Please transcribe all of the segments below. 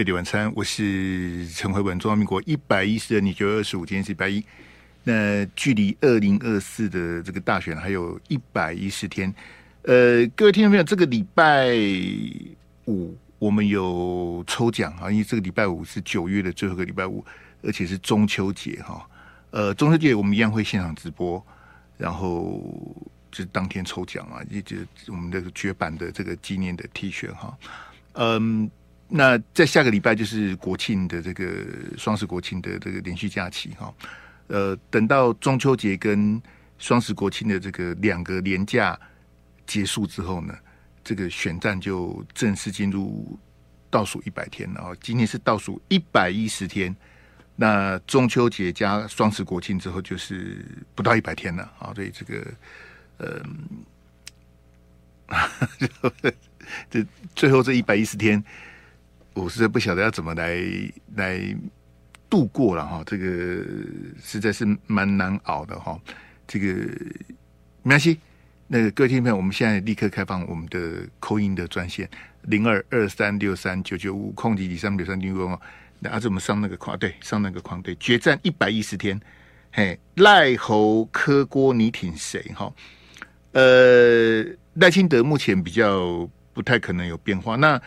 飞碟晚餐，我是陈慧文。中华民国一百一十二年九月二十五，今天是礼拜一。那距离二零二四的这个大选还有一百一十天。呃，各位听众朋友，这个礼拜五我们有抽奖啊，因为这个礼拜五是九月的最后一个礼拜五，而且是中秋节哈。呃，中秋节我们一样会现场直播，然后就是当天抽奖啊，也就是我们的绝版的这个纪念的 T 恤哈。嗯，那在下个礼拜就是国庆的这个双十国庆的这个连续假期哈。呃，等到中秋节跟双十国庆的这个两个连假结束之后呢，这个选战就正式进入倒数一百天了。今天是倒数一百一十天，那中秋节加双十国庆之后就是不到一百天了啊。所以这个，呃，这最后这一百一十天，我实在不晓得要怎么来来。度过了哈，这个实在是蛮难熬的哈。这个没关系，那个各位听众朋友，我们现在立刻开放我们的扣音的专线零二二三六三九九五空几三六三零五。那阿志，我们上那个框，对，上那个框，对，决战一百一十天，嘿，赖侯柯郭你挺谁哈？呃，赖清德目前比较不太可能有变化，那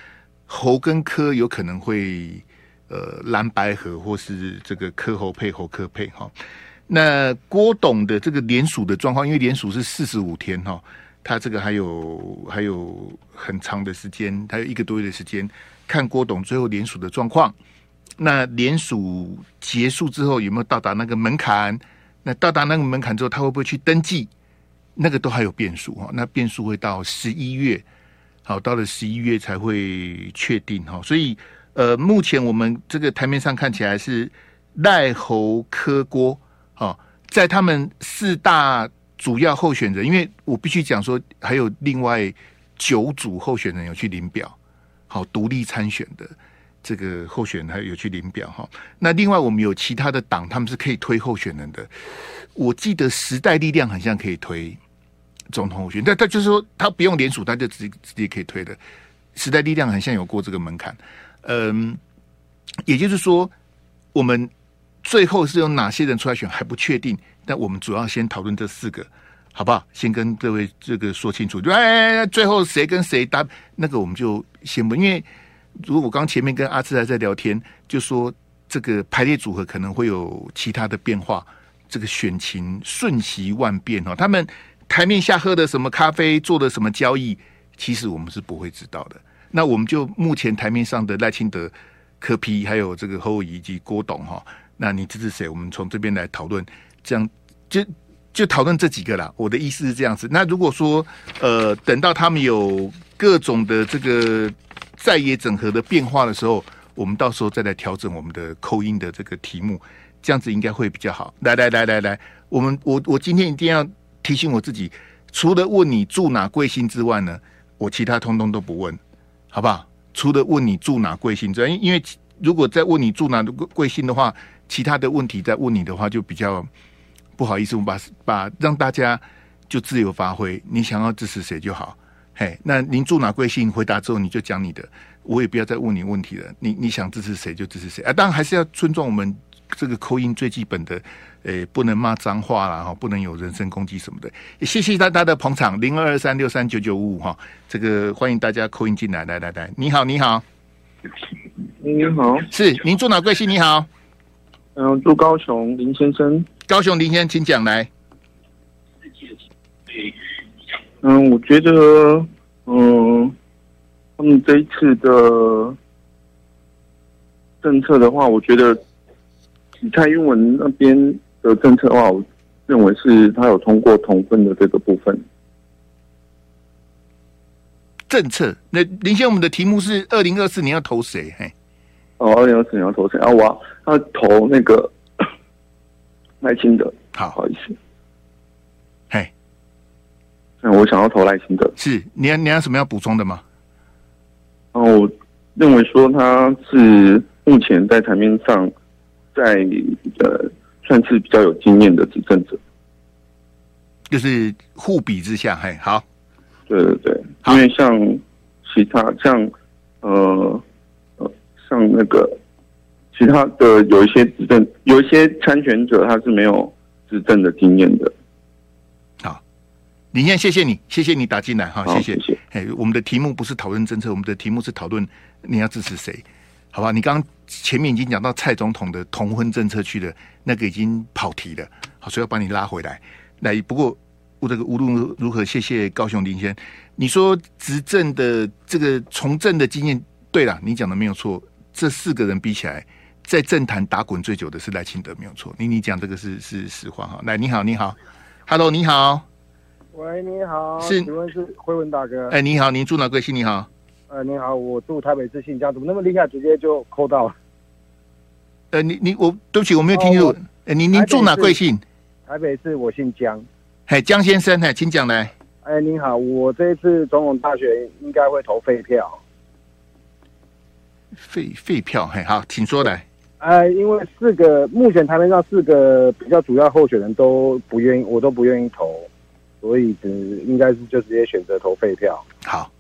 猴跟柯有可能会。呃，蓝白合或是这个柯猴配猴柯配哈，那郭董的这个联署的状况，因为联署是四十五天哈，他这个还有还有很长的时间，还有一个多月的时间，看郭董最后联署的状况。那联署结束之后有没有到达那个门槛？那到达那个门槛之后，他会不会去登记？那个都还有变数哈。那变数会到十一月，好，到了十一月才会确定哈，所以。呃，目前我们这个台面上看起来是赖侯柯郭，哈，在他们四大主要候选人，因为我必须讲说，还有另外九组候选人有去领表，好，独立参选的这个候选人还有去领表哈。那另外我们有其他的党，他们是可以推候选人的。我记得时代力量好像可以推总统候选人，但他就是说他不用联署，他就自己自己可以推的。时代力量很像有过这个门槛。嗯，也就是说，我们最后是由哪些人出来选还不确定，但我们主要先讨论这四个，好不好？先跟各位这个说清楚，就哎，最后谁跟谁搭，那个我们就先不，因为如果我刚前面跟阿志还在聊天，就说这个排列组合可能会有其他的变化，这个选情瞬息万变哦。他们台面下喝的什么咖啡，做的什么交易，其实我们是不会知道的。那我们就目前台面上的赖清德、柯皮还有这个侯友以及郭董哈，那你支持谁？我们从这边来讨论，这样就就讨论这几个啦。我的意思是这样子。那如果说呃，等到他们有各种的这个在野整合的变化的时候，我们到时候再来调整我们的扣音的这个题目，这样子应该会比较好。来来来来来，我们我我今天一定要提醒我自己，除了问你住哪贵姓之外呢，我其他通通都不问。好不好？除了问你住哪贵姓之外，因为如果再问你住哪贵贵姓的话，其他的问题再问你的话，就比较不好意思。我们把把让大家就自由发挥，你想要支持谁就好。嘿，那您住哪贵姓？回答之后你就讲你的，我也不要再问你问题了。你你想支持谁就支持谁啊！当然还是要尊重我们这个 call in 最基本的。诶，不能骂脏话啦，哈，不能有人身攻击什么的。也谢谢大家的捧场，零二二三六三九九五五哈，这个欢迎大家扣音进来，来来来，你好，你好，你好，是您住哪贵姓？你好，嗯，住高雄林先生，高雄林先生，请讲来。嗯，我觉得，嗯，他们这一次的政策的话，我觉得蔡英文那边。的政策的话，我认为是他有通过同分的这个部分。政策，那林先生，我们的题目是二零二四年要投谁？嘿，哦，二零二四年要投谁？啊，我他投那个 赖清德。好，不好意思，嘿，那我想要投赖清德。是，你你有什么要补充的吗？哦，我认为说他是目前在台面上。在呃，算是比较有经验的执政者，就是互比之下，嘿，好，对对对，因为像其他像呃呃像那个其他的有一些执政，有一些参选者他是没有执政的经验的。好，林燕，谢谢你，谢谢你打进来哈，谢谢。谢谢。哎，我们的题目不是讨论政策，我们的题目是讨论你要支持谁，好吧？你刚刚前面已经讲到蔡总统的同婚政策去了，那个已经跑题了，好，所以要把你拉回来。来，不过我这个无论如何，谢谢高雄林先。你说执政的这个从政的经验，对了，你讲的没有错。这四个人比起来，在政坛打滚最久的是赖清德，没有错。你你讲这个是是实话哈。来，你好，你好，Hello，你好，喂，你好，是，请问是辉文大哥？哎，你好，您住哪贵姓？你好，呃，你好，我住台北市信江，怎么那么厉害，直接就扣到了？呃，你你我对不起，我没有听清楚。哎，您您住哪贵姓？台北市，我姓江。嘿，江先生，嘿，请讲来。哎，您好，我这一次总统大选应该会投废票。废废票，嘿，好，请说来。哎，因为四个目前台面上四个比较主要候选人都不愿意，我都不愿意投，所以只应该是就直接选择投废票。好，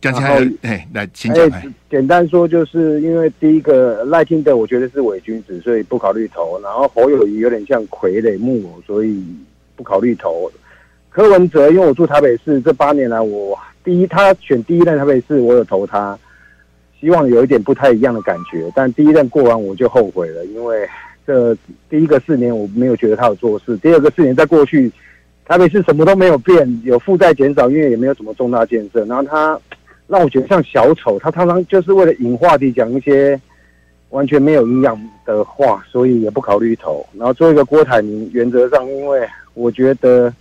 江先生，哎，来，请讲。简单说，就是因为第一个赖清德，我觉得是伪君子，所以不考虑投。然后侯友谊有点像傀儡木偶，所以不考虑投。柯文哲，因为我住台北市，这八年来我第一他选第一任台北市，我有投他，希望有一点不太一样的感觉。但第一任过完我就后悔了，因为这第一个四年我没有觉得他有做事，第二个四年在过去台北市什么都没有变，有负债减少，因为也没有什么重大建设。然后他让我觉得像小丑，他常常就是为了引话题讲一些完全没有营养的话，所以也不考虑投。然后做一个郭台铭，原则上因为我觉得。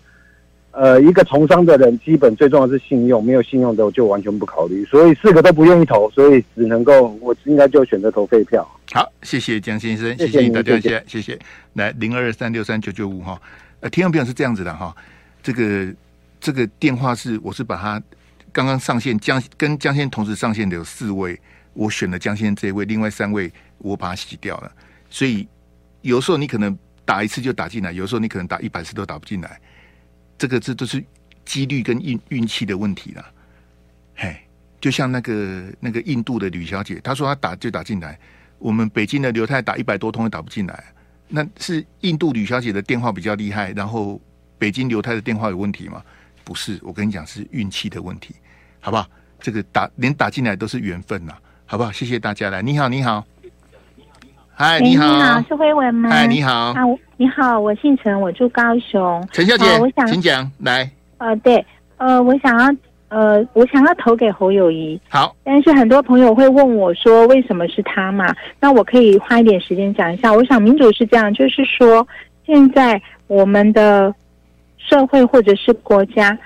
呃，一个从商的人，基本最重要的是信用，没有信用的我就完全不考虑，所以四个都不愿意投，所以只能够我应该就选择投废票。好，谢谢江先生，谢谢你大家，谢谢。来零二二三六三九九五哈，呃，听众朋友是这样子的哈，这个这个电话是我是把它刚刚上线江跟江先同时上线的有四位，我选了江先这一位，另外三位我把它洗掉了，所以有时候你可能打一次就打进来，有时候你可能打一百次都打不进来。这个这都是几率跟运运气的问题了，嘿，就像那个那个印度的吕小姐，她说她打就打进来，我们北京的刘太打一百多通也打不进来，那是印度吕小姐的电话比较厉害，然后北京刘太的电话有问题吗？不是，我跟你讲是运气的问题，好不好？这个打连打进来都是缘分呐，好不好？谢谢大家来，你好，你好。嗨，你好，你好，是辉文吗？嗨，你好，啊，你好，我姓陈，我住高雄。陈小姐，呃、我想请讲来。呃，对，呃，我想要，呃，我想要投给侯友谊。好，但是很多朋友会问我说，为什么是他嘛？那我可以花一点时间讲一下。我想民主是这样，就是说，现在我们的社会或者是国家。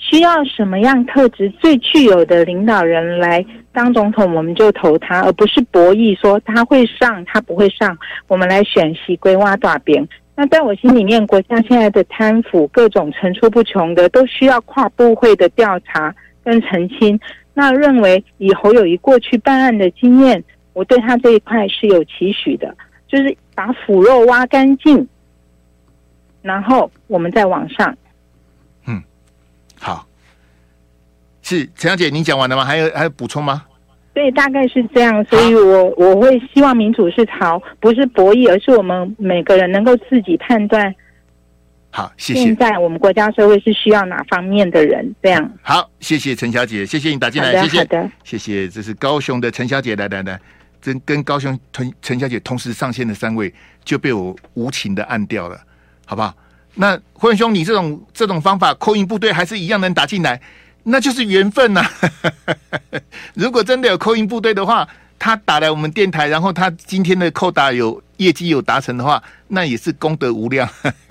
需要什么样特质最具有的领导人来当总统，我们就投他，而不是博弈说他会上，他不会上。我们来选西归挖大饼。那在我心里面，国家现在的贪腐各种层出不穷的，都需要跨部会的调查跟澄清。那认为以侯友谊过去办案的经验，我对他这一块是有期许的，就是把腐肉挖干净，然后我们再往上。嗯好，是陈小姐，您讲完了吗？还有还有补充吗？对，大概是这样。所以我我会希望民主是朝不是博弈，而是我们每个人能够自己判断。好，谢谢。现在我们国家社会是需要哪方面的人？这样。好，谢谢陈小姐，谢谢你打进来，谢谢。好的，谢谢。这是高雄的陈小姐，来来来，跟跟高雄陈陈小姐同时上线的三位就被我无情的按掉了，好不好？那辉文兄，你这种这种方法扣印部队还是一样能打进来，那就是缘分呐、如果真的有扣印部队的话，他打来我们电台，然后他今天的扣打有业绩有达成的话，那也是功德无量。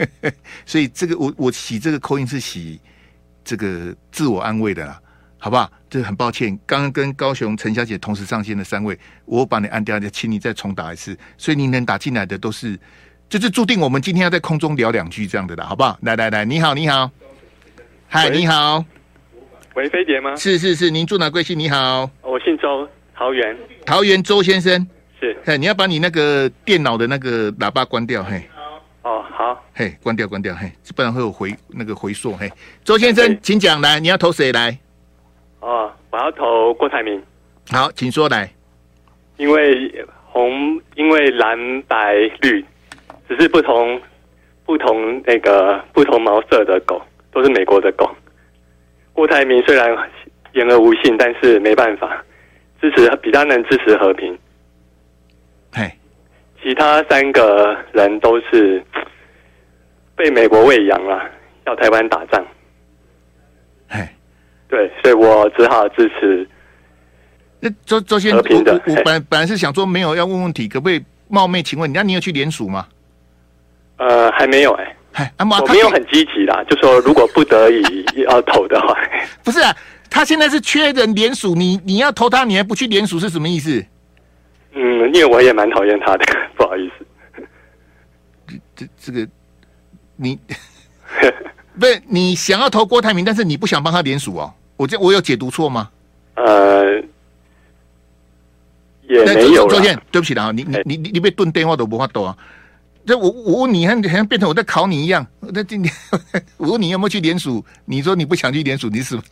所以这个我我洗这个扣印是洗这个自我安慰的啦，好不好？这很抱歉，刚刚跟高雄陈小姐同时上线的三位，我把你按掉，请你再重打一次。所以你能打进来的都是。就是注定我们今天要在空中聊两句这样的啦，好不好？来来来，你好，你好，嗨，你好，喂，飞碟吗？是是是，您住哪贵姓？你好，我姓周，桃园，桃园周先生。是，嘿，你要把你那个电脑的那个喇叭关掉，嘿，哦，好，嘿，关掉关掉，嘿，不然会有回那个回溯，嘿，周先生，请讲，来，你要投谁来？哦，我要投郭台铭，好，请说来。因为红，因为蓝白绿，只是不同不同那个不同毛色的狗，都是美国的狗。郭台铭虽然言而无信，但是没办法，支持比较能支持和平。嘿，其他三个人都是被美国喂养了，要台湾打仗。嘿，对，所以我只好支持。那周周先，我我我本本来是想说没有要问问题，可不可以冒昧请问你，那你有去联署吗？呃，还没有哎、欸，我没有很积极啦，就说如果不得已 要投的话，不是啊，他现在是缺人联署，你你要投他，你还不去联署是什么意思？嗯，因为我也蛮讨厌他的，不好意思。这这个你不是你想要投郭台铭，但是你不想帮他联署哦？我这我有解读错吗？呃。也没有。周宪，对不起了啊，你你你你被顿电话都不怕抖啊！这我我问你，好像变成我在考你一样。那今天我问你有没有去联署？你说你不想去联署，你是什么？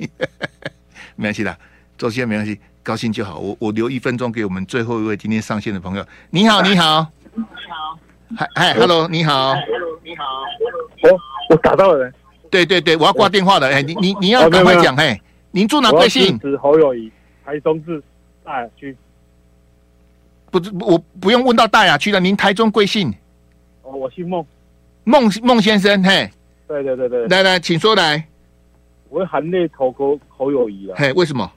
没关系的，周宪没关系，高兴就好。我我留一分钟给我们最后一位今天上线的朋友。你好，你好，你好，嗨嗨，Hello，你好，Hello，你好，我我打到了，对对对，我要挂电话了。哎，你你你要赶快讲，嘿，您住哪贵姓？是侯友谊，台中市大雅区。不，我不用问到大雅区了。您台中贵姓？哦，我姓孟，孟孟先生，嘿，对对对对，来来，请说来。我会含泪投侯侯友谊啊。嘿，为什么？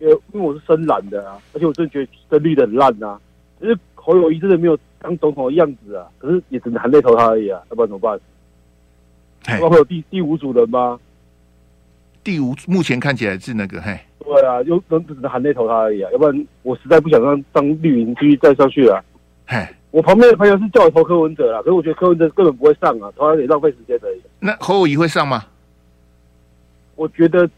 因为因为我是深蓝的啊，而且我真的觉得深绿的很烂啊。可是侯友谊真的没有当总统的样子啊，可是也只能含泪投他而已啊，要不然怎么办？会会有第第五组人吗？第五，目前看起来是那个嘿。对啊，又能只能含泪投他而已啊，要不然我实在不想让当绿营继续再上去了。嘿，我旁边的朋友是叫我投柯文哲啦，可是我觉得柯文哲根本不会上啊，投他也浪费时间而已。那侯友宜会上吗？我觉得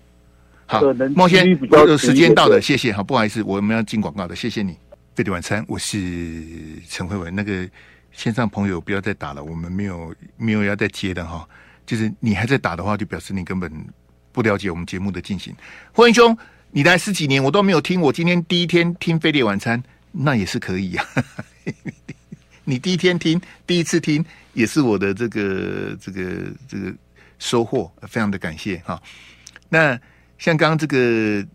可能孟先生，时间到了，谢谢。好，不好意思，我们要进广告的，谢谢你。飞碟晚餐，我是陈慧文。那个线上朋友不要再打了，我们没有没有要再接的哈。就是你还在打的话，就表示你根本不了解我们节目的进行。慧文兄。你来十几年，我都没有听。我今天第一天听飞碟晚餐，那也是可以呀、啊。你第一天听，第一次听，也是我的这个这个这个收获，非常的感谢哈。那像刚刚这个，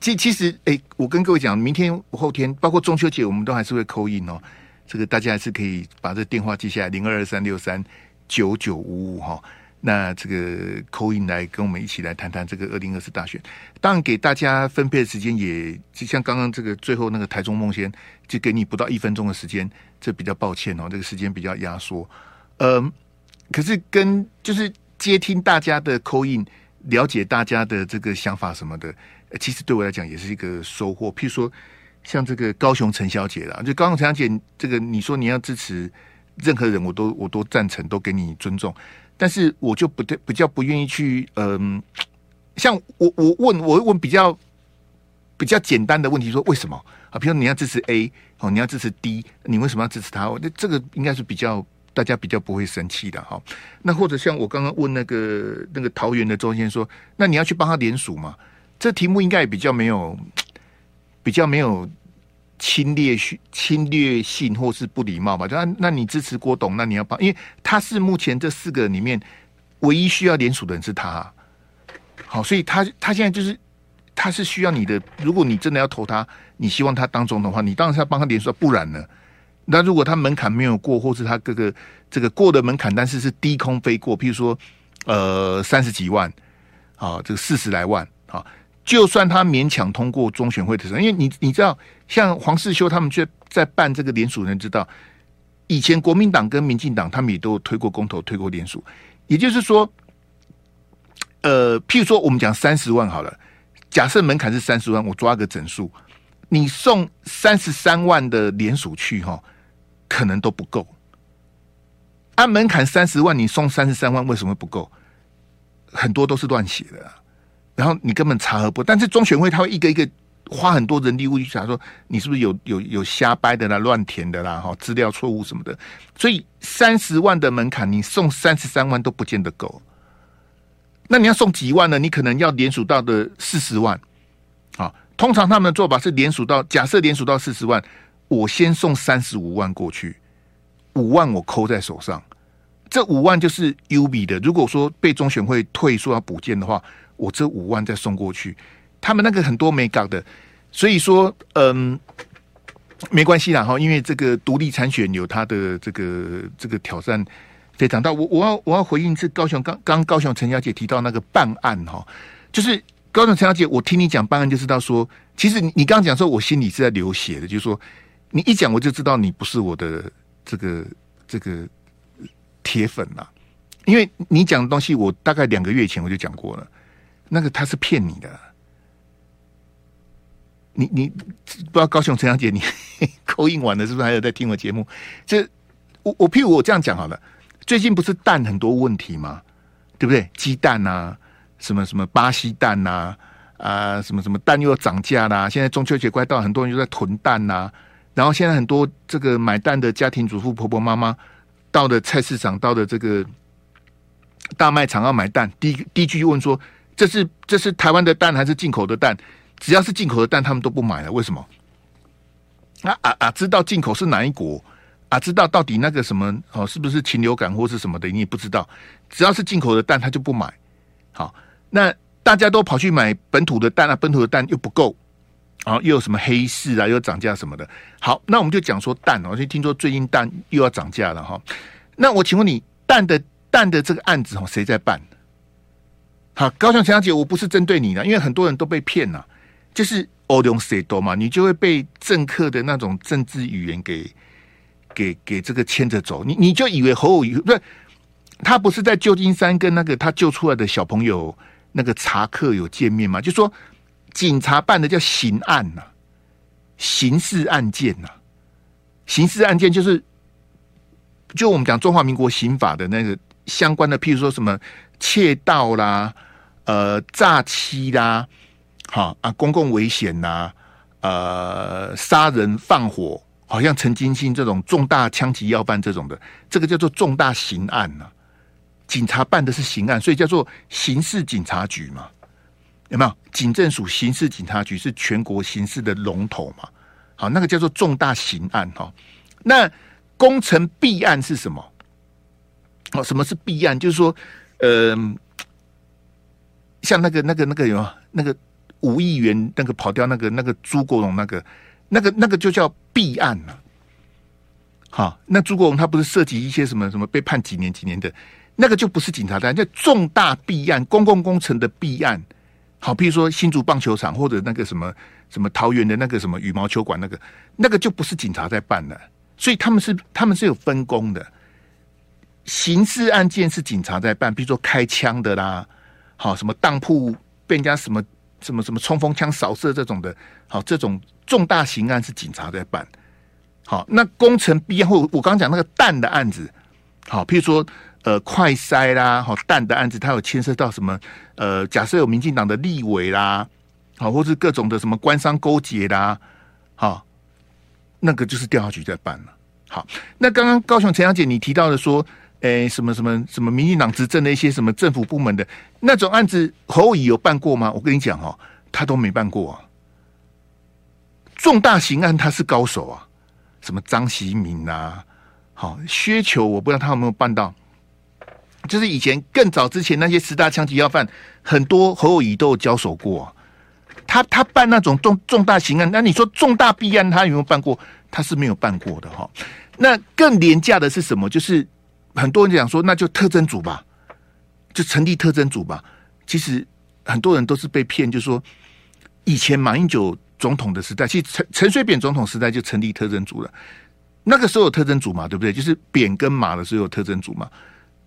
其其实，哎，我跟各位讲，明天后天，包括中秋节，我们都还是会扣印哦。这个大家还是可以把这电话记下来，零二二三六三九九五五哈。那这个扣印来跟我们一起来谈谈这个二零二四大选，当然给大家分配的时间也就像刚刚这个最后那个台中梦仙，就给你不到一分钟的时间，这比较抱歉哦，这个时间比较压缩。嗯，可是跟就是接听大家的 call in，了解大家的这个想法什么的，其实对我来讲也是一个收获。譬如说像这个高雄陈小姐啦，就高雄陈小姐，这个你说你要支持任何人，我都我都赞成，都给你尊重。但是我就不对，比较不愿意去，嗯，像我我问我问比较比较简单的问题，说为什么啊？比如你要支持 A 哦，你要支持 D，你为什么要支持他？那这个应该是比较大家比较不会生气的哈。那或者像我刚刚问那个那个桃园的周先生说，那你要去帮他联署吗？这题目应该也比较没有比较没有。侵略性、侵略性或是不礼貌吧？就那那你支持郭董，那你要帮，因为他是目前这四个里面唯一需要联署的人是他，好，所以他他现在就是他是需要你的。如果你真的要投他，你希望他当中的话，你当然是要帮他联署，不然呢？那如果他门槛没有过，或是他各个这个过的门槛，但是是低空飞过，譬如说呃三十几万啊，这个四十来万啊。就算他勉强通过中选会的时候，因为你你知道，像黄世修他们就在办这个联署人知道，以前国民党跟民进党他们也都推过公投，推过联署。也就是说，呃，譬如说我们讲三十万好了，假设门槛是三十万，我抓个整数，你送三十三万的联署去哈，可能都不够。按门槛三十万，你送三十三万，为什么不够？很多都是乱写的。然后你根本查核不，但是中选会他会一个一个花很多人力物力去查，说你是不是有有有瞎掰的啦、乱填的啦、哈资料错误什么的，所以三十万的门槛，你送三十三万都不见得够。那你要送几万呢？你可能要连署到的四十万，啊，通常他们的做法是连署到，假设连署到四十万，我先送三十五万过去，五万我扣在手上，这五万就是 UB 的。如果说被中选会退说要补件的话，我这五万再送过去。他们那个很多没搞的，所以说，嗯，没关系啦哈，因为这个独立参选有他的这个这个挑战非常大。我我要我要回应是高雄刚刚高雄陈小姐提到那个办案哈，就是。高雄陈小姐，我听你讲办案就知道说，其实你你刚讲说，我心里是在流血的，就是说你一讲我就知道你不是我的这个这个铁粉呐，因为你讲的东西我大概两个月前我就讲过了，那个他是骗你的，你你不知道高雄陈小姐你 扣印完了是不是还有在听我节目？这我我譬如我这样讲好了，最近不是蛋很多问题吗？对不对？鸡蛋啊。什么什么巴西蛋呐啊，啊，什么什么蛋又要涨价啦！现在中秋节快到，很多人就在囤蛋呐、然后现在很多这个买蛋的家庭主妇婆婆妈妈，到了菜市场，到了这个大卖场要买蛋，第一第一句就问说：“这是这是台湾的蛋还是进口的蛋？”只要是进口的蛋，他们都不买了。为什么？啊啊啊！知道进口是哪一国啊？知道到底那个什么哦，是不是禽流感或是什么的？你也不知道。只要是进口的蛋，他就不买。好。那大家都跑去买本土的蛋啊，本土的蛋又不够，然后又有什么黑市啊，又涨价什么的。好，那我们就讲说蛋哦，就听说最近蛋又要涨价了哈。那我请问你，蛋的蛋的这个案子哦，谁在办？好，高雄陈小姐，我不是针对你的，因为很多人都被骗了，就是欧龙谁多嘛，你就会被政客的那种政治语言给给给这个牵着走，你你就以为侯友宜不是他不是在旧金山跟那个他救出来的小朋友。那个查克有见面吗？就说警察办的叫刑案呐、刑事案件呐、刑事案件就是就我们讲中华民国刑法的那个相关的，譬如说什么窃盗啦、呃诈欺啦、好啊公共危险呐、呃杀人放火，好像陈金星这种重大枪击要犯这种的，这个叫做重大刑案呐、警察办的是刑案，所以叫做刑事警察局嘛，有没有？警政署刑事警察局是全国刑事的龙头嘛？好，那个叫做重大刑案哈。那工程弊案是什么？哦，什么是弊案？就是说，呃，像那个、那个、那个有那个五亿元那个跑掉那个那个朱国荣那个那个那个就叫弊案了。好，那朱国荣他不是涉及一些什么什么被判几年几年的？那个就不是警察单，叫重大弊案、公共工程的弊案。好，比如说新竹棒球场或者那个什么什么桃园的那个什么羽毛球馆，那个那个就不是警察在办的，所以他们是他们是有分工的。刑事案件是警察在办，比如说开枪的啦，好什么当铺被人家什么什么什么冲锋枪扫射这种的，好这种重大刑案是警察在办。好，那工程弊案或我刚讲那个蛋的案子，好，譬如说。呃，快筛啦，好蛋的案子，它有牵涉到什么？呃，假设有民进党的立委啦，好，或是各种的什么官商勾结啦，好，那个就是调查局在办了。好，那刚刚高雄陈小姐你提到的说，诶，什么什么什么民进党执政的一些什么政府部门的那种案子，侯乙有办过吗？我跟你讲哦，他都没办过。重大刑案他是高手啊，什么张锡民啊，好薛球，我不知道他有没有办到。就是以前更早之前那些十大枪击要犯，很多侯友谊都有交手过。他他办那种重重大刑案，那你说重大弊案他有没有办过？他是没有办过的哈。那更廉价的是什么？就是很多人讲说，那就特征组吧，就成立特征组吧。其实很多人都是被骗，就说以前马英九总统的时代，其实陈陈水扁总统时代就成立特侦组了。那个时候有特侦组嘛，对不对？就是扁跟马的时候有特侦组嘛。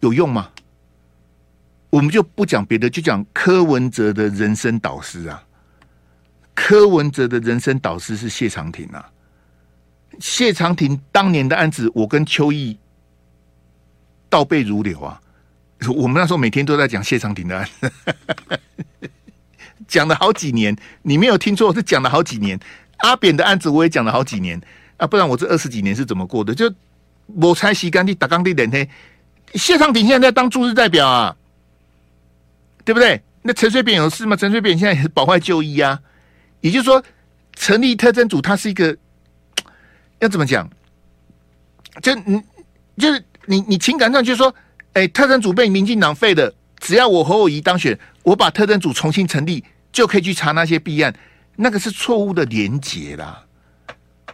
有用吗？我们就不讲别的，就讲柯文哲的人生导师啊。柯文哲的人生导师是谢长廷啊。谢长廷当年的案子，我跟邱毅倒背如流啊。我们那时候每天都在讲谢长廷的案子，讲了好几年。你没有听错，是讲了好几年。阿扁的案子我也讲了好几年啊，不然我这二十几年是怎么过的？就我才洗干净打钢地脸黑。谢长廷现在在当驻日代表啊，对不对？那陈水扁有事吗？陈水扁现在也是保外就医啊。也就是说，成立特侦组，它是一个要怎么讲？就你就是你你情感上就是说，哎，特侦组被民进党废的，只要我和我姨当选，我把特侦组重新成立，就可以去查那些弊案，那个是错误的连结啦。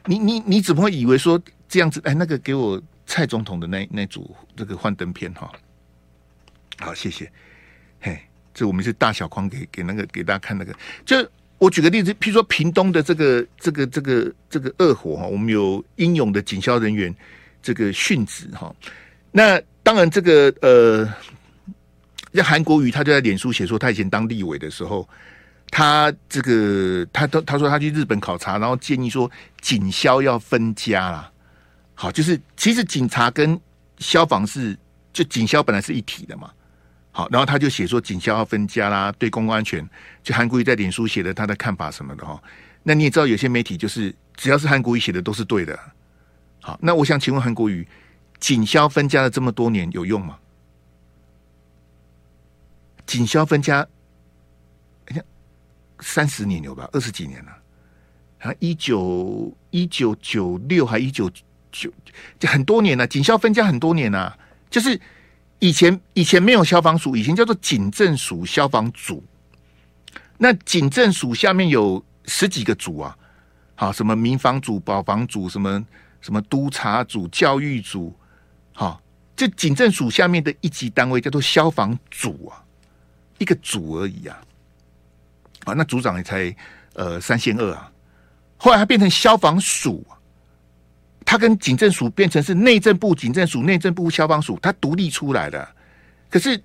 你你你怎么会以为说这样子？哎，那个给我蔡总统的那那组这个幻灯片哈，好，谢谢。嘿，这我们是大小框给给那个给大家看那个，就我举个例子，譬如说屏东的这个这个这个这个恶火哈，我们有英勇的警消人员这个殉职哈。那当然这个呃，像韩国瑜他就在脸书写说，他以前当立委的时候，他这个他都他说他去日本考察，然后建议说警消要分家啦。好，就是其实警察跟消防是就警消本来是一体的嘛。好，然后他就写说警消要分家啦，对公共安全，就韩国瑜在脸书写的他的看法什么的哈。那你也知道，有些媒体就是只要是韩国瑜写的都是对的。好，那我想请问韩国瑜，警消分家了这么多年有用吗？警消分家，三十年有吧，二十几年了，啊，一九一九九六还一九九，就很多年了，警消分家很多年了，就是。以前以前没有消防署，以前叫做警政署消防组。那警政署下面有十几个组啊，好，什么民防组、保防组，什么什么督察组、教育组，好，这警政署下面的一级单位叫做消防组啊，一个组而已啊。啊，那组长也才呃三线二啊，后来他变成消防署。他跟警政署变成是内政部警政署、内政部消防署，他独立出来的。可是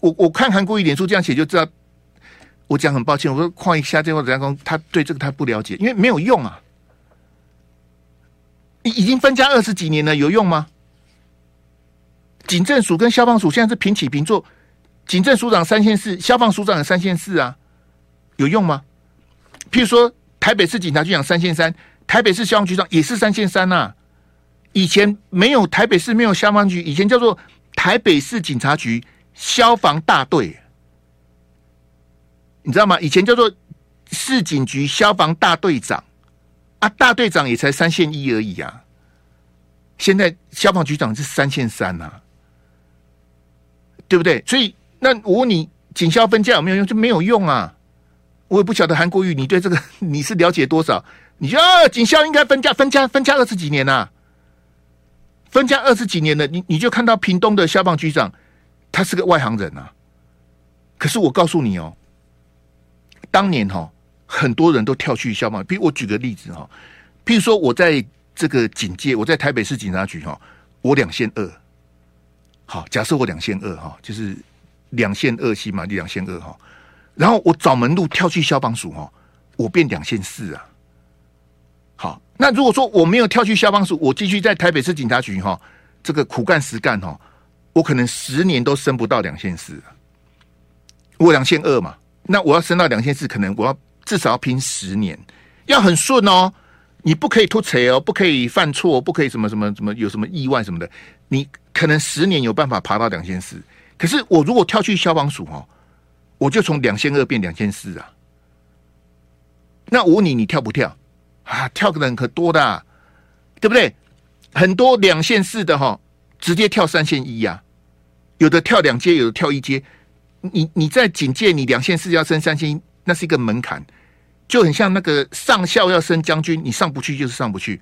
我我看韩国瑜脸书这样写就知道，我讲很抱歉，我说况一下这位人工，他对这个他不了解，因为没有用啊。已已经分家二十几年了，有用吗？警政署跟消防署现在是平起平坐，警政署长三线四，消防署长也三线四啊，有用吗？譬如说台北市警察局长三线三。台北市消防局长也是三线三呐、以前没有台北市没有消防局，以前叫做台北市警察局消防大队，你知道吗？以前叫做市警局消防大队长啊，大队长也才三线一而已啊，现在消防局长是三线三呐、对不对？所以那我问你，警消分家有没有用？就没有用啊！我也不晓得韩国瑜，你对这个 你是了解多少？你说啊，警校应该分家，分家，分家二十几年呐、分家二十几年了，你你就看到屏东的消防局长，他是个外行人啊。可是我告诉你哦，当年哈、哦，很多人都跳去消防，比如我举个例子哈，譬如说我在这个警界，我在台北市警察局哈，我两线二，好，假设我两线二哈，就是两线二系嘛，两线二哈，然后我找门路跳去消防署哦，我变两线四啊。好，那如果说我没有跳去消防署，我继续在台北市警察局哈，这个苦干实干哈，我可能十年都升不到两线四。我两线二嘛，那我要升到两线四，可能我要至少要拼十年，要很顺哦，你不可以脱词哦，不可以犯错，不可以什么什么什么有什么意外什么的，你可能十年有办法爬到两线四。可是我如果跳去消防署哈，我就从两千二变两千四啊。那我问你，你跳不跳？啊，跳的人可多的，对不对？很多两线四的哈，直接跳三线一呀，啊，有的跳两阶，有的跳一阶。你你在警戒，你两线四要升三线一，那是一个门槛，就很像那个上校要升将军，你上不去就是上不去。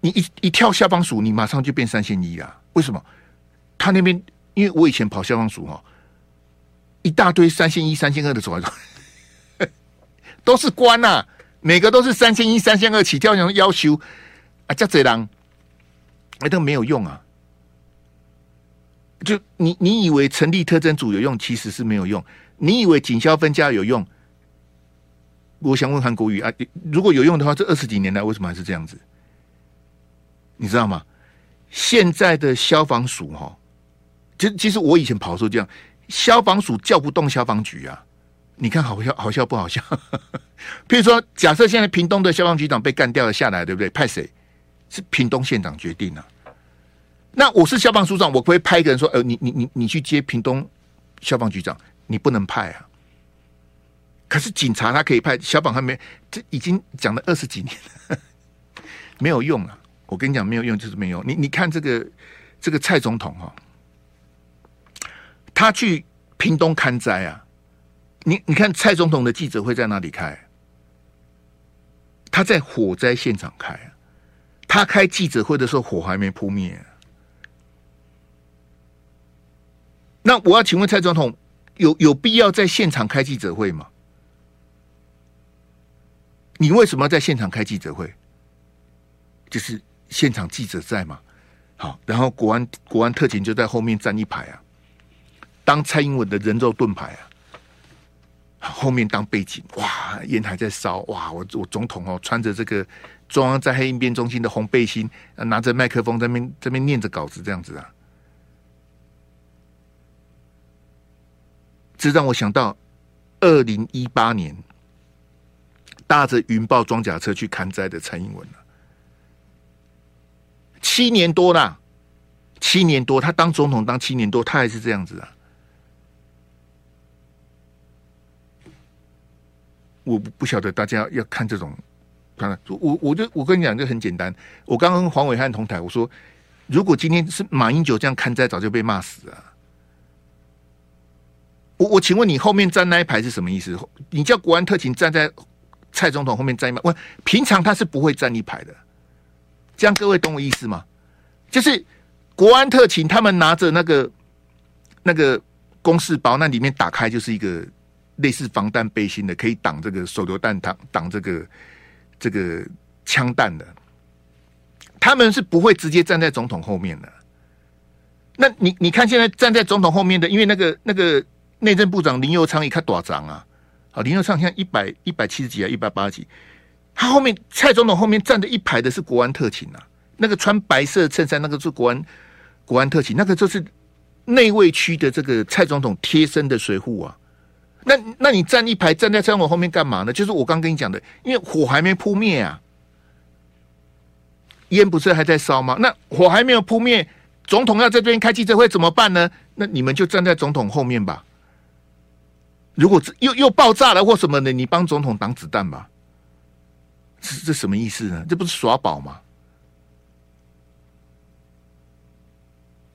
你一一跳消防署，你马上就变三线一啊？为什么？他那边，因为我以前跑消防署哈，一大堆三千一、三千二的走来走，都是官呐，啊。每个都是三千一、三千二起跳，要要求啊，叫贼狼，哎，都没有用啊！就你你以为成立特征组有用，其实是没有用。你以为警消分家有用？我想问韩国瑜啊，如果有用的话，这二十几年来为什么还是这样子？你知道吗？现在的消防署哈，其实其实我以前跑的时候这样，消防署叫不动消防局啊。你看好笑好笑不好笑？譬如说，假设现在屏东的消防局长被干掉了下来，对不对？派谁？是屏东县长决定啊。那我是消防署长，我不会派一个人说：“呃，你你你你去接屏东消防局长，你不能派啊。”可是警察他可以派，小宝还没，这已经讲了二十几年了，没有用啊！我跟你讲，没有用就是没有用。你你看这个这个蔡总统哈、哦，他去屏东看灾啊，你你看蔡总统的记者会在哪里开？他在火灾现场开啊，他开记者会的时候火还没扑灭。那我要请问蔡总统，有有必要在现场开记者会吗？你为什么要在现场开记者会？就是现场记者在嘛，好，然后国安国安特勤就在后面站一排啊，当蔡英文的人肉盾牌啊，后面当背景，哇，烟还在烧，哇，我我总统哦，穿着这个中央在黑应变中心的红背心，拿着麦克风在那边这边念着稿子，这样子啊，这让我想到二零一八年。搭着云豹装甲车去勘灾的蔡英文了，七年多啦，七年多，他当总统当七年多，他还是这样子啊！我不不晓得大家要看这种，看，我我就我跟你讲，就很简单。我刚刚跟黄伟汉同台，我说，如果今天是马英九这样看灾，早就被骂死了。我我请问你后面站那一排是什么意思？你叫国安特勤站在？蔡总统后面站一排，我平常他是不会站一排的。这样各位懂我意思吗？就是国安特勤他们拿着那个那个公事包，那里面打开就是一个类似防弹背心的，可以挡这个手榴弹、挡挡这个这个枪弹的。他们是不会直接站在总统后面的。那你你看现在站在总统后面的，因为那个那个内政部长林佑昌一看多长啊。啊，林佑昌现在一百一百七十几啊，一百八十几。他后面蔡总统后面站着一排的是国安特勤啊，那个穿白色衬衫那个是国安国安特勤，那个就是内卫区的这个蔡总统贴身的随护啊。那那你站一排站在蔡总统后面干嘛呢？就是我刚跟你讲的，因为火还没扑灭啊，烟不是还在烧吗？那火还没有扑灭，总统要在这边开记者会怎么办呢？那你们就站在总统后面吧。如果又又爆炸了或什么的，你帮总统挡子弹吧？这这什么意思呢？这不是耍宝吗？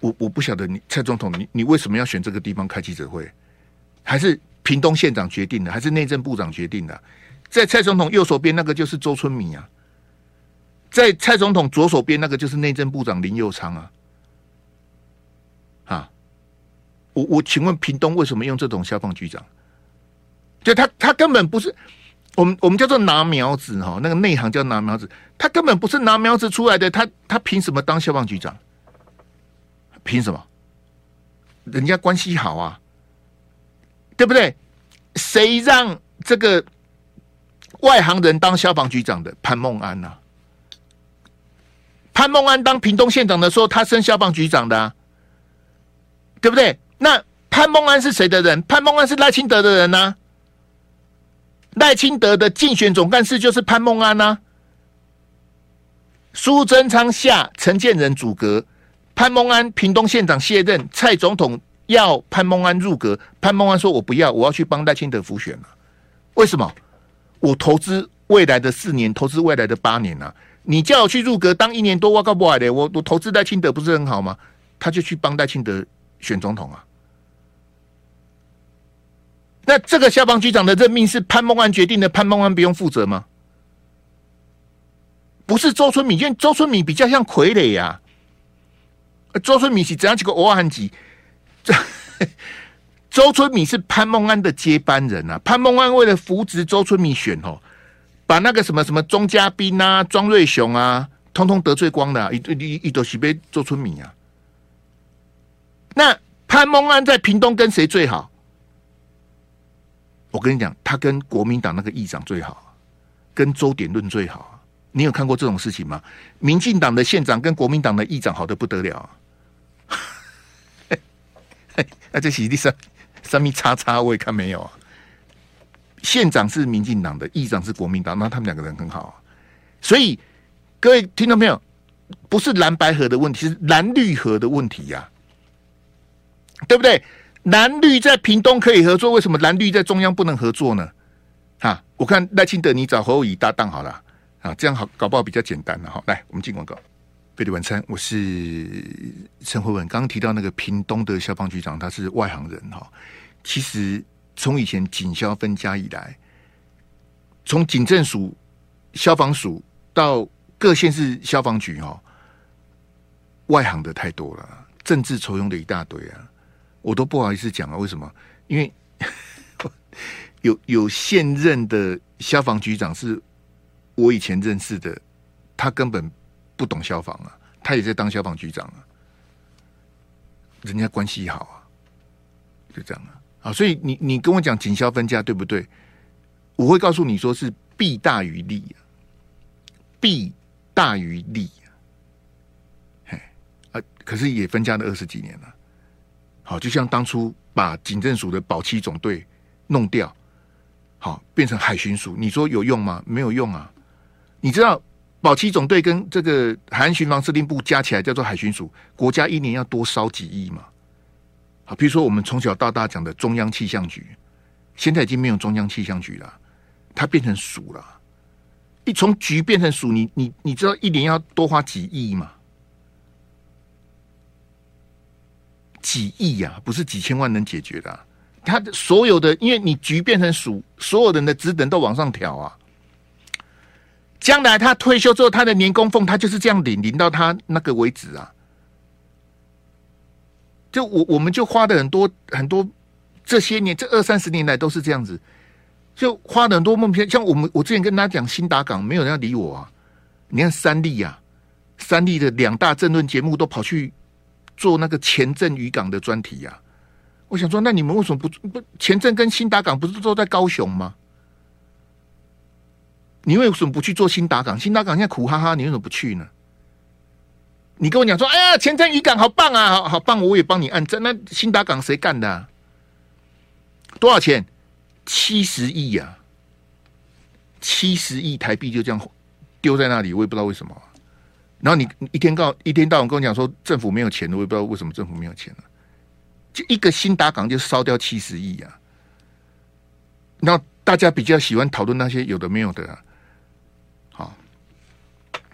我我不晓得你蔡总统，你你为什么要选这个地方开记者会？还是屏东县长决定的？还是内政部长决定的？在蔡总统右手边那个就是周春米啊，在蔡总统左手边那个就是内政部长林佑昌啊。啊，我我请问屏东为什么用这种消防局长？就他，他根本不是我们我们叫做拿苗子哈，那个内行叫拿苗子，他根本不是拿苗子出来的，他他凭什么当消防局长？凭什么？人家关系好啊，对不对？谁让这个外行人当消防局长的？潘孟安呐、啊，潘孟安当屏东县长的时候，他升消防局长的、啊，对不对？那潘孟安是谁的人？潘孟安是赖清德的人呐、啊。赖清德的竞选总干事就是潘孟安呐、啊，苏贞昌下陈建仁组阁，潘孟安屏东县长卸任，蔡总统要潘孟安入阁，潘孟安说：“我不要，我要去帮赖清德复选了。”为什么？我投资未来的四年，投资未来的八年啊！你叫我去入阁当一年多，我搞不来的，我我投资赖清德不是很好吗？他就去帮赖清德选总统啊！那这个消防局长的任命是潘孟安决定的，潘孟安不用负责吗？不是周春米，因为周春米比较像傀儡呀、啊。周春米是怎样几个欧汉级？这 周春米是潘孟安的接班人啊。潘孟安为了扶植周春米选哦，把那个什么什么钟嘉宾啊、庄瑞雄啊，通通得罪光的、啊，一一一都是被周春米啊。那潘孟安在屏东跟谁最好？我跟你讲，他跟国民党那个议长最好，跟周典论最好。你有看过这种事情吗？民进党的县长跟国民党的议长好得不得了。那这是第三三米叉叉，我也看没有啊。县长是民进党的，议长是国民党，那他们两个人很好。所以各位听到没有？不是蓝白合的问题，是蓝绿合的问题呀、对不对？蓝绿在屏东可以合作，为什么蓝绿在中央不能合作呢？啊我看赖清德，你找侯友宜搭档好了啊，这样好搞不好比较简单了哈。来，我们进广告。费力晚餐，我是陈慧文。刚刚提到那个屏东的消防局长，他是外行人哈。其实从以前警消分家以来，从警政署、消防署到各县市消防局哈，外行的太多了，政治酬庸的一大堆啊，我都不好意思讲啊。为什么？因为 有有现任的消防局长是我以前认识的，他根本不懂消防啊，他也在当消防局长啊，人家关系好啊，就这样啊，啊，所以你你跟我讲警消分家对不对？我会告诉你说是弊大于利啊，弊大于利啊，嘿啊，可是也分家了二十几年了，好，就像当初把警政署的保七总队弄掉。好，变成海巡署，你说有用吗？没有用啊！你知道保七总队跟这个海岸巡防司令部加起来叫做海巡署，国家一年要多烧几亿吗？好，比如说我们从小到大讲的中央气象局，现在已经没有中央气象局了，它变成署了。一从局变成署，你你你知道一年要多花几亿吗？几亿呀、不是几千万能解决的、啊。他的所有的，因为你局变成署，所有人的职等都往上调啊。将来他退休之后，他的年功俸他就是这样领，领到他那个为止啊。就我我们就花的很多很多，这些年这二三十年来都是这样子，就花了很多梦片。像我们我之前跟他讲新达港，没有人要理我啊。你看三立啊，三立的两大政论节目都跑去做那个前镇渔港的专题呀、啊。我想说，那你们为什么不不前镇跟新达港不是都在高雄吗？你为什么不去做新达港？新达港现在苦哈哈，你为什么不去呢？你跟我讲说，哎呀，前镇渔港好棒啊，好好棒，我也帮你按赞。那新达港谁干的？多少钱？七十亿呀！七十亿台币就这样丢在那里，我也不知道为什么。然后你一天到一天到晚跟我讲说政府没有钱，我也不知道为什么政府没有钱了。就一个新达港就烧掉七十亿啊！那大家比较喜欢讨论那些有的没有的啊。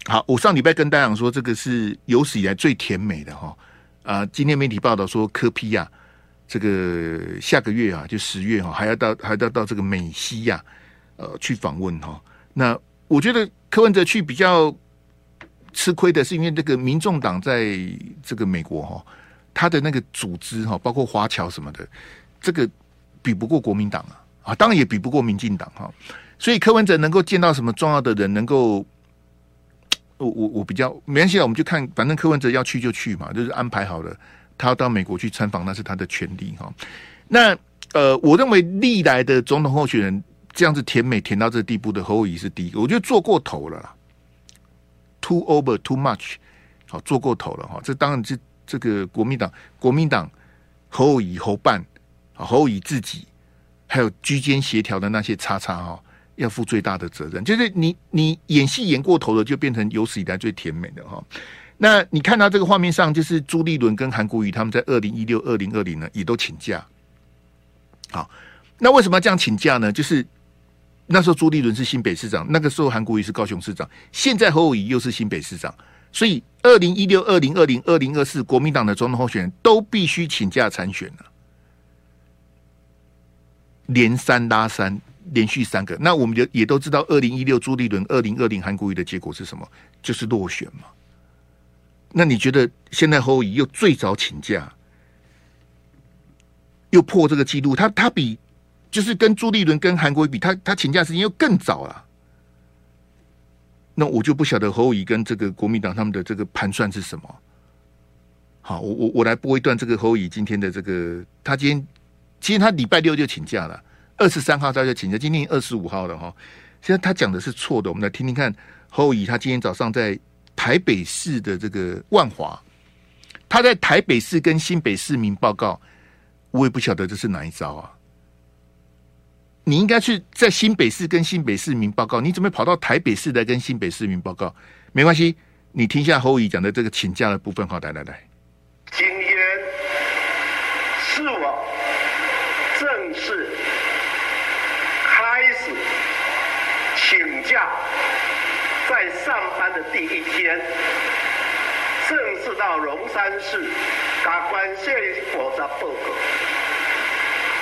好，我上礼拜跟大家讲说，这个是有史以来最甜美的哈啊！今天媒体报道说，科皮亚，这个下个月啊，就十月哈，还要到还要到这个美西亚呃去访问哈。那我觉得柯文哲去比较吃亏的是，因为这个民众党在这个美国哈。他的那个组织哈，包括华侨什么的，这个比不过国民党啊啊，当然也比不过民进党哈。所以柯文哲能够见到什么重要的人，能够我我我比较没关系啊，我们就看，反正柯文哲要去就去嘛，就是安排好了，他要到美国去参访，那是他的权利哈。那呃，我认为历来的总统候选人这样子甜美甜到这地步的侯友宜是第一个，我觉得做过头了啦，too over too much，好做过头了哈。这当然是。这个国民党，国民党侯友宜侯办啊，侯友宜自己，还有居间协调的那些叉叉哈，要负最大的责任。就是你你演戏演过头了，就变成有史以来最甜美的哈。那你看到这个画面上，就是朱立伦跟韩国瑜他们在二零一六、二零二零呢，也都请假。好，那为什么要这样请假呢？就是那时候朱立伦是新北市长，那个时候韩国瑜是高雄市长，现在侯友宜又是新北市长。所以，二零一六、二零二零、二零二四，国民党的总统候选人都必须请假参选了，连三拉三，连续三个。那我们就也都知道，二零一六朱立伦，二零二零韩国瑜的结果是什么？就是落选嘛。那你觉得现在侯友又最早请假，又破这个记录？他他比就是跟朱立伦、跟韩国瑜比，他他请假时间又更早了。那我就不晓得侯友跟这个国民党他们的这个盘算是什么。好，我我我来播一段这个侯友今天的这个，他今天其实他礼拜六就请假了，二十三号他就请假，今天二十五号了哈。现在他讲的是错的，我们来听听看侯乙他今天早上在台北市的这个万华，他在台北市跟新北市民报告，我也不晓得这是哪一招啊。你应该去在新北市跟新北市民报告，你怎么跑到台北市来跟新北市民报告？没关系，你听一下侯乙讲的这个请假的部分。好，来来来，今天是我正式开始请假，在上班的第一天，正式到龙山市，把关谢我的报告。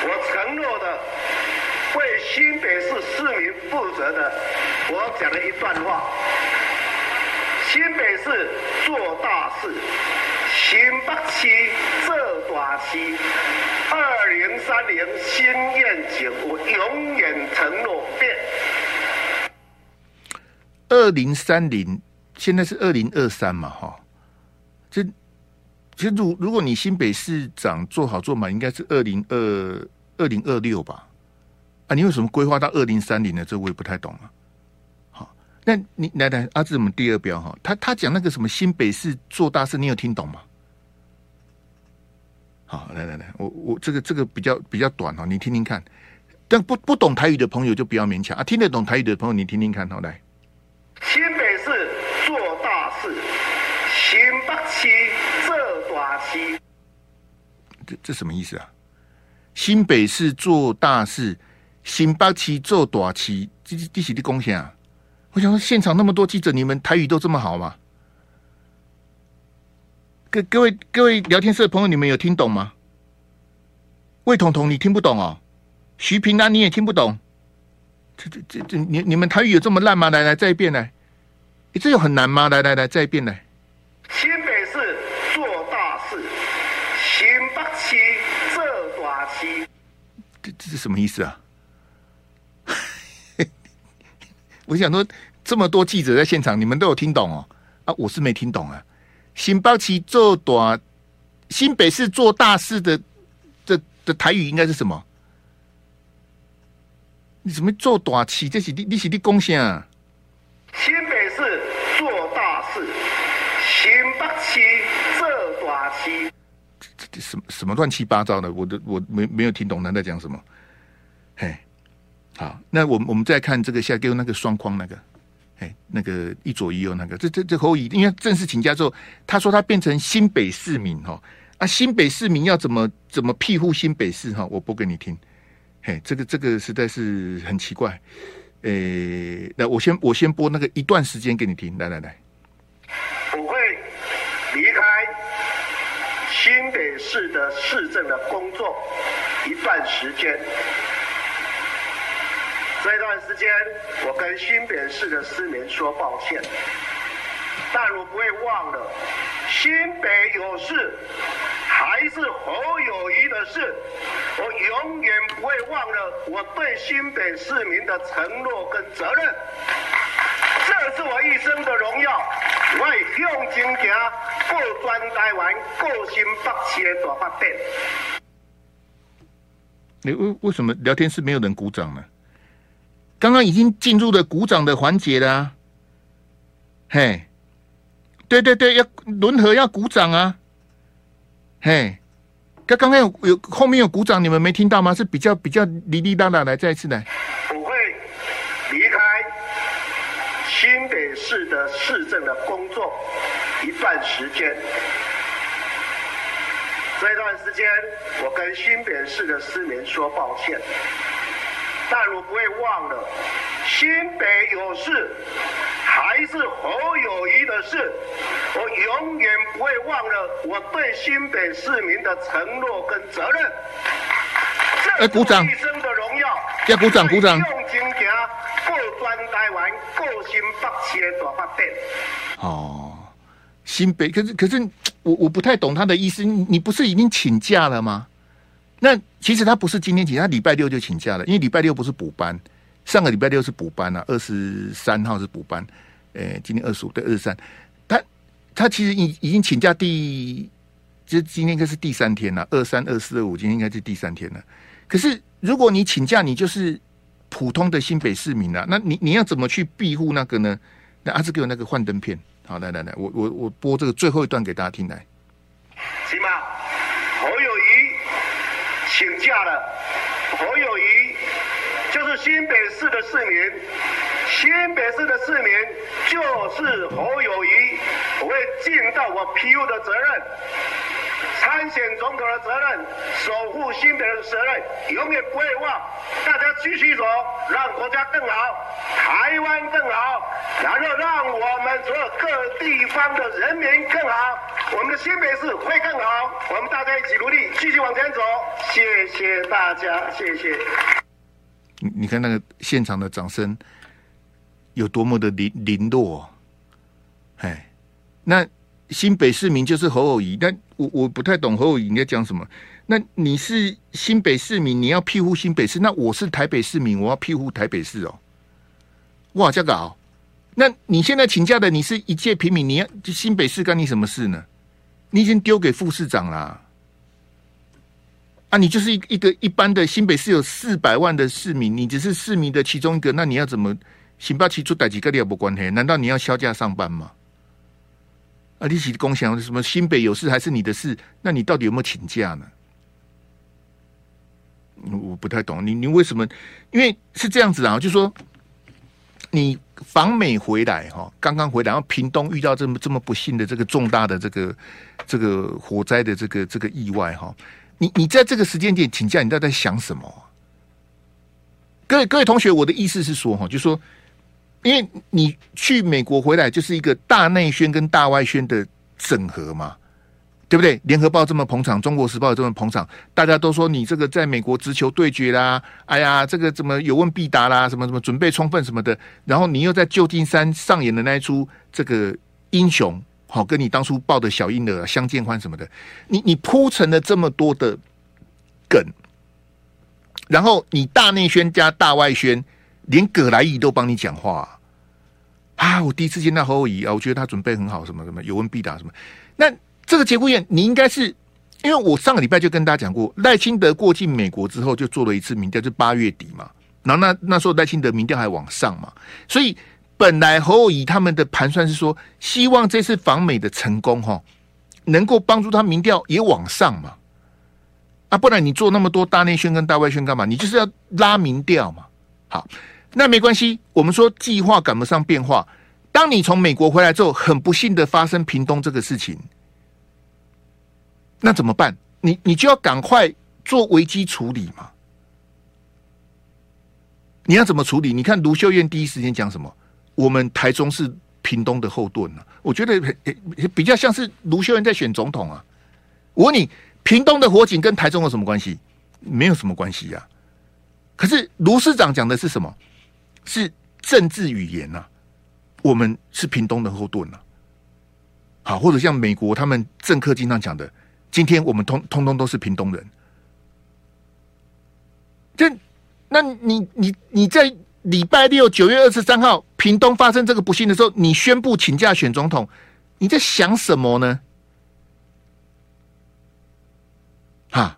我承诺的，为新北市市民负责的，我讲了一段话。新北市做大事，新北市做大事。二零三零新愿景，我永远承诺变。二零三零，现在是二零二三嘛？哈，这其实如如果你新北市长做好做满，应该是二零二二零二六吧？啊，你为什么规划到二零三零呢？这我也不太懂啊。好那你来来，阿志，我们第二标哈，他他讲那个什么新北市做大事，你有听懂吗？好，来来来，我我这个这个比较比较短哈，你听听看。但不不懂台语的朋友就不要勉强啊，听得懂台语的朋友你听听看，好来。新北，新北市做大事。这这什么意思啊？新北市做大事，新北市做大事，这这这是的贡献啊。我想说，现场那么多记者，你们台语都这么好吗？各各位各位聊天室的朋友，你们有听懂吗？魏彤彤，你听不懂哦？徐平安，你也听不懂？这这这这，你你们台语有这么烂吗？来来，再一遍来，你这有很难吗？来来来，再一遍来。新北市做大事，新北市做大事。这这是什么意思啊？我想说，这么多记者在现场，你们都有听懂哦？啊，我是没听懂啊。新北市做大，新北市做大事的，的的台语应该是什么？你怎么做大事？这是你你是你贡献啊？新北市做大事，新北市做大事。这这什么什么乱七八糟的？我都我没没有听懂他在讲什么？嘿。好，那我们我们再看这个下给我那个双框那个，哎，那个一左一右那个，这这这侯乙，因为正式请假之后，他说他变成新北市民哈，啊，新北市民要怎么怎么庇护新北市哈，我播给你听，嘿，这个这个实在是很奇怪，诶，那我先我先播那个一段时间给你听，来来来，我会离开新北市的市政的工作一段时间。这段时间，我跟新北市的市民说抱歉，但我不会忘了，新北有事，还是侯友谊的事，我永远不会忘了我对新北市民的承诺跟责任，这是我一生的荣耀。我会向前行，过专台湾，过新北市的大发展。你为为什么聊天室没有人鼓掌呢？刚刚已经进入了鼓掌的环节了，啊，嘿，对对对，要轮河要鼓掌啊，嘿，刚刚有有后面有鼓掌，你们没听到吗？是比较比较哩哩啦啦，来再一次来。我会离开新北市的市政的工作一段时间，这段时间我跟新北市的市民说抱歉。但我不会忘了，新北有事，还是侯友谊的事。我永远不会忘了我对新北市民的承诺跟责任。哎，鼓掌！一生的荣耀，要鼓掌，鼓掌。用金钱过专台湾，过新北市的大发展。哦，新北，可是可是，我我不太懂他的意思。你不是已经请假了吗？那其实他不是今天请，他礼拜六就请假了，因为礼拜六不是补班，上个礼拜六是补班啊，二十三号是补班，诶，今天二十五对二十三，他他其实已已经请假第，就今天应该是第三天了，二三二四二五今天应该是第三天了。可是如果你请假，你就是普通的新北市民了，那你你要怎么去庇护那个呢？那阿志给我那个幻灯片，好，来来来，我我我播这个最后一段给大家听来。起码。请假了，侯友谊就是新北市的市民，新北市的市民就是侯友谊，我会尽到我 P U 的责任。参选总统的责任，守护新北的责任，永远不会忘。大家继续走，让国家更好，台湾更好，然后让我们所有各地方的人民更好，我们的新北市会更好。我们大家一起努力，继续往前走。谢谢大家，谢谢。你你看那个现场的掌声有多么的零零落，哎，那。新北市民就是侯友宜，但我我不太懂侯友宜应该讲什么。那你是新北市民，你要庇护新北市；那我是台北市民，我要庇护台北市哦。哇，这个好。那你现在请假的，你是一介平民，你要新北市干你什么事呢？你已经丢给副市长啦。啊，你就是一一个一般的新北市有四百万的市民，你只是市民的其中一个，那你要怎么行吧？提出代几个你也不关系？难道你要销假上班吗？啊！你起的共享什么新北有事还是你的事？那你到底有没有请假呢？我不太懂你，你为什么？因为是这样子啊，就说你访美回来哈，刚刚回来，然后屏东遇到这么这么不幸的这个重大的这个这个火灾的这个这个意外哈，你你在这个时间点请假，你到底在想什么？各位各位同学，我的意思是说哈，就说。因为你去美国回来就是一个大内宣跟大外宣的整合嘛，对不对？联合报这么捧场，中国时报这么捧场，大家都说你这个在美国直球对决啦，哎呀，这个怎么有问必答啦，什么什么准备充分什么的，然后你又在旧金山上演的那一出这个英雄，好，跟你当初抱的小婴儿相见欢什么的，你你铺成了这么多的梗，然后你大内宣加大外宣，连葛莱仪都帮你讲话。啊我第一次见到侯友宜啊，我觉得他准备很好，什么什么有问必答什么。那这个节骨眼，你应该是因为我上个礼拜就跟大家讲过，赖清德过境美国之后就做了一次民调，就八月底嘛。然后那那时候赖清德民调还往上嘛，所以本来侯友宜他们的盘算是说，希望这次访美的成功哈，能够帮助他民调也往上嘛。啊，不然你做那么多大内宣跟大外宣干嘛？你就是要拉民调嘛。好。那没关系，我们说计划赶不上变化。当你从美国回来之后，很不幸的发生屏东这个事情，那怎么办？你你就要赶快做危机处理嘛。你要怎么处理？你看卢秀燕第一时间讲什么？我们台中是屏东的后盾啊。我觉得比较像是卢秀燕在选总统啊。我问你，屏东的火警跟台中有什么关系？没有什么关系呀。可是卢市长讲的是什么？是政治语言呐、啊，我们是屏东的后盾呐、啊。好，或者像美国他们政客经常讲的，今天我们通通通都是屏东人。这，那你你你在礼拜六九月二十三号屏东发生这个不幸的时候，你宣布请假选总统，你在想什么呢？哈，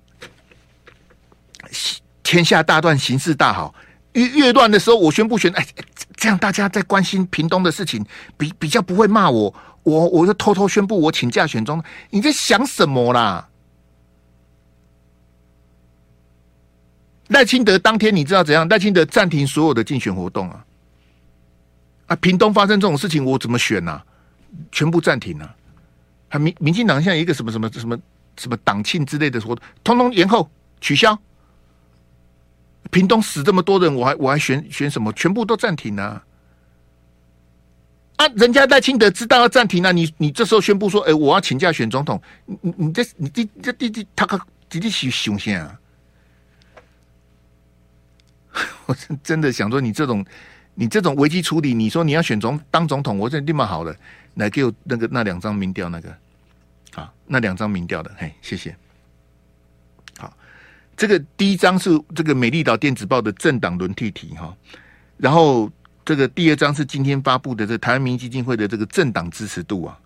天下大乱，形势大好。越越乱的时候，我宣布选，哎，这样大家在关心屏东的事情，比比较不会骂我，我我就偷偷宣布我请假选中。你在想什么啦？赖清德当天你知道怎样？赖清德暂停所有的竞选活动啊！啊，屏东发生这种事情，我怎么选呢、啊？全部暂停了、啊。还民民进党现在一个什么什么什么什么党庆之类的活动，通通延后取消。屏东死这么多人，我还我还选选什么？全部都暂停啊！啊，人家赖清德知道要暂停了，你你这时候宣布说，哎，我要请假选总统，你你你这你这这这这他可直接是熊线啊！我真真的想说，你这种你这种危机处理，你说你要选总当总统，我这立马好了，来给我那个那两张民调那个，啊，那两张民调的，嘿，谢谢。这个第一张是这个《美丽岛电子报》的政党轮替题哈，然后这个第二张是今天发布的这台湾民意基金会的这个政党支持度啊，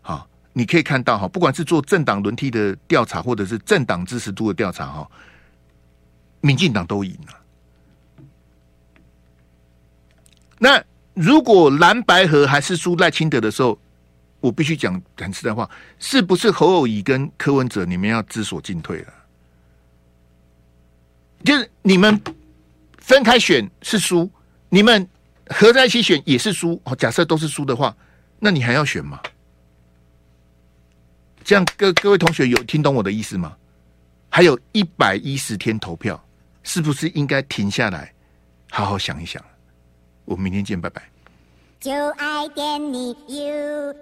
好，你可以看到哈，不管是做政党轮替的调查，或者是政党支持度的调查哈，民进党都赢了。那如果蓝白合还是输赖清德的时候，我必须讲很实在话，是不是侯友宜跟柯文哲你们要知所进退了？就是你们分开选是输，你们合在一起选也是输。哦，假设都是输的话，那你还要选吗？这样各各位同学有听懂我的意思吗？还有一百一十天投票，是不是应该停下来，好好想一想？我明天见，拜拜。就爱点你 UFO